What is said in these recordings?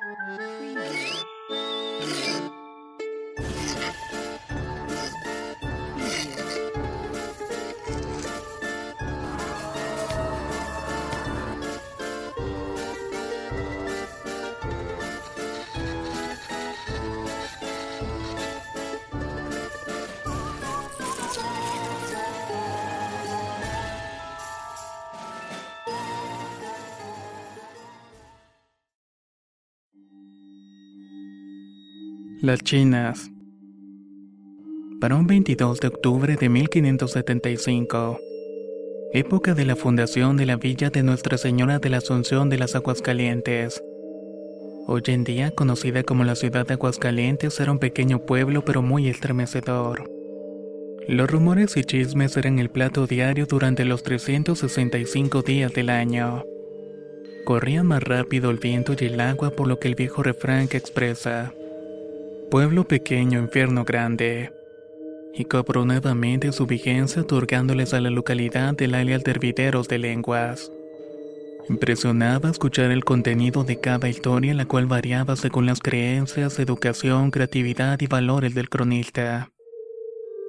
Preview. Las chinas. Para un 22 de octubre de 1575, época de la fundación de la villa de Nuestra Señora de la Asunción de las Aguascalientes. Hoy en día conocida como la ciudad de Aguascalientes era un pequeño pueblo pero muy estremecedor. Los rumores y chismes eran el plato diario durante los 365 días del año. Corría más rápido el viento y el agua por lo que el viejo refrán que expresa Pueblo pequeño, infierno grande. Y cobró nuevamente su vigencia otorgándoles a la localidad el alias de de lenguas. Impresionaba escuchar el contenido de cada historia, la cual variaba según las creencias, educación, creatividad y valores del cronista.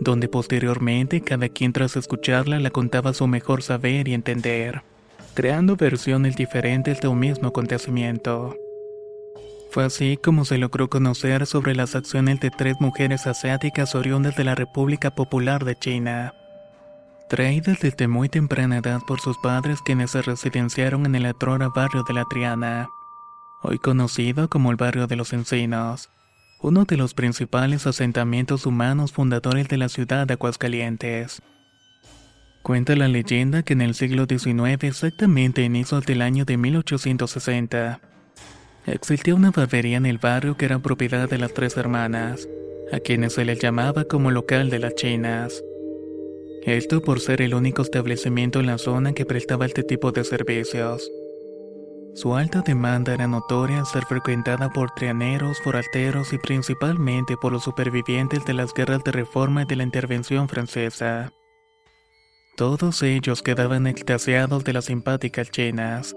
Donde posteriormente cada quien tras escucharla la contaba su mejor saber y entender, creando versiones diferentes de un mismo acontecimiento. Fue así como se logró conocer sobre las acciones de tres mujeres asiáticas oriundas de la República Popular de China. Traídas desde muy temprana edad por sus padres quienes se residenciaron en el atrora barrio de la Triana, hoy conocido como el barrio de los Encinos, uno de los principales asentamientos humanos fundadores de la ciudad de Aguascalientes. Cuenta la leyenda que en el siglo XIX, exactamente en inicios del año de 1860, Existía una barbería en el barrio que era propiedad de las tres hermanas, a quienes se les llamaba como local de las chinas. Esto por ser el único establecimiento en la zona que prestaba este tipo de servicios. Su alta demanda era notoria al ser frecuentada por trianeros, forasteros y principalmente por los supervivientes de las guerras de reforma y de la intervención francesa. Todos ellos quedaban extasiados de las simpáticas chinas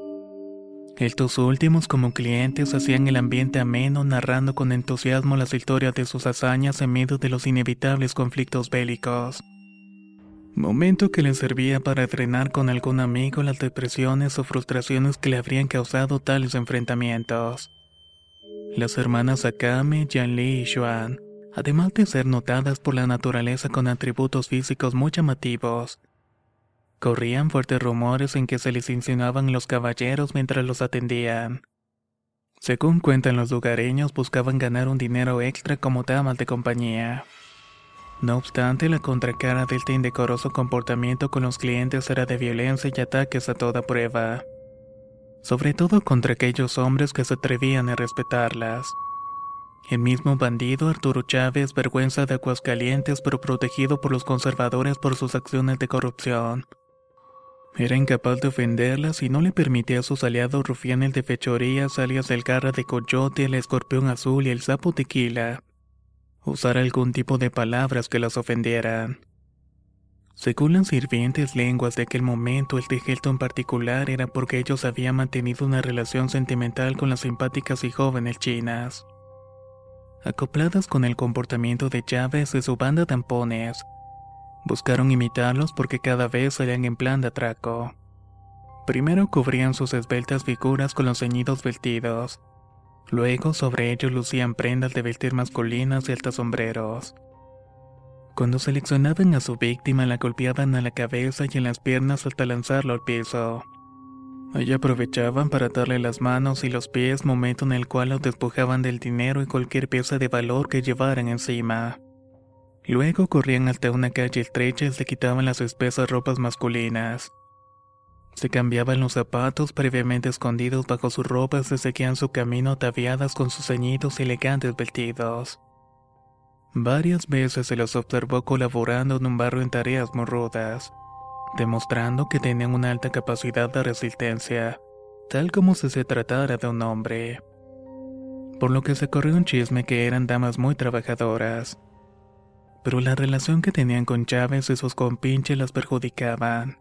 estos últimos como clientes hacían el ambiente ameno narrando con entusiasmo las historias de sus hazañas en medio de los inevitables conflictos bélicos. Momento que les servía para drenar con algún amigo las depresiones o frustraciones que le habrían causado tales enfrentamientos. Las hermanas Akame, Li y Xuan, además de ser notadas por la naturaleza con atributos físicos muy llamativos, Corrían fuertes rumores en que se les insinuaban los caballeros mientras los atendían. Según cuentan los lugareños, buscaban ganar un dinero extra como damas de compañía. No obstante, la contracara de este indecoroso comportamiento con los clientes era de violencia y ataques a toda prueba. Sobre todo contra aquellos hombres que se atrevían a respetarlas. El mismo bandido Arturo Chávez, vergüenza de Aguascalientes, pero protegido por los conservadores por sus acciones de corrupción, era incapaz de ofenderlas y no le permitía a sus aliados rufianes de fechorías, alias el garra de coyote, el escorpión azul y el sapo tequila, usar algún tipo de palabras que las ofendieran. Según las sirvientes lenguas de aquel momento, el de en particular era porque ellos habían mantenido una relación sentimental con las simpáticas y jóvenes chinas. Acopladas con el comportamiento de Chávez y su banda tampones, Buscaron imitarlos porque cada vez salían en plan de atraco. Primero cubrían sus esbeltas figuras con los ceñidos vestidos. Luego sobre ellos lucían prendas de vestir masculinas y altos sombreros. Cuando seleccionaban a su víctima la golpeaban a la cabeza y en las piernas hasta lanzarlo al piso. Allí aprovechaban para darle las manos y los pies, momento en el cual los despojaban del dinero y cualquier pieza de valor que llevaran encima. Luego corrían hasta una calle estrecha y se quitaban las espesas ropas masculinas. Se cambiaban los zapatos previamente escondidos bajo sus ropas y seguían su camino ataviadas con sus ceñidos y elegantes vestidos. Varias veces se los observó colaborando en un barrio en tareas muy demostrando que tenían una alta capacidad de resistencia, tal como si se tratara de un hombre. Por lo que se corrió un chisme que eran damas muy trabajadoras pero la relación que tenían con Chávez y sus compinches las perjudicaban.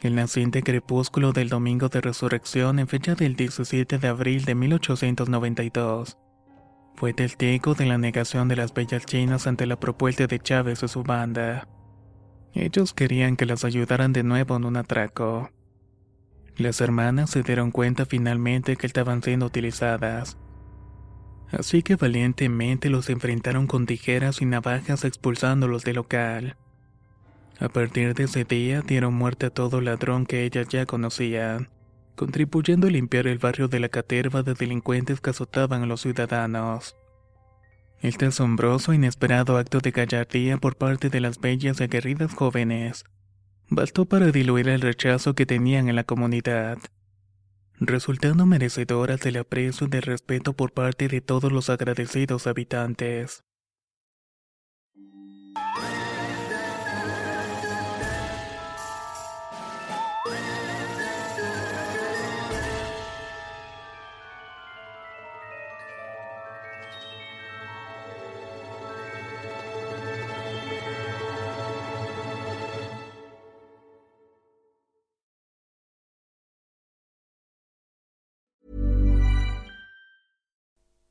El naciente crepúsculo del domingo de resurrección en fecha del 17 de abril de 1892 fue testigo de la negación de las bellas chinas ante la propuesta de Chávez y su banda. Ellos querían que las ayudaran de nuevo en un atraco. Las hermanas se dieron cuenta finalmente que estaban siendo utilizadas así que valientemente los enfrentaron con tijeras y navajas expulsándolos del local. A partir de ese día dieron muerte a todo ladrón que ellas ya conocían, contribuyendo a limpiar el barrio de la caterva de delincuentes que azotaban a los ciudadanos. Este asombroso e inesperado acto de gallardía por parte de las bellas y aguerridas jóvenes bastó para diluir el rechazo que tenían en la comunidad resultando merecedoras del aprecio y del respeto por parte de todos los agradecidos habitantes.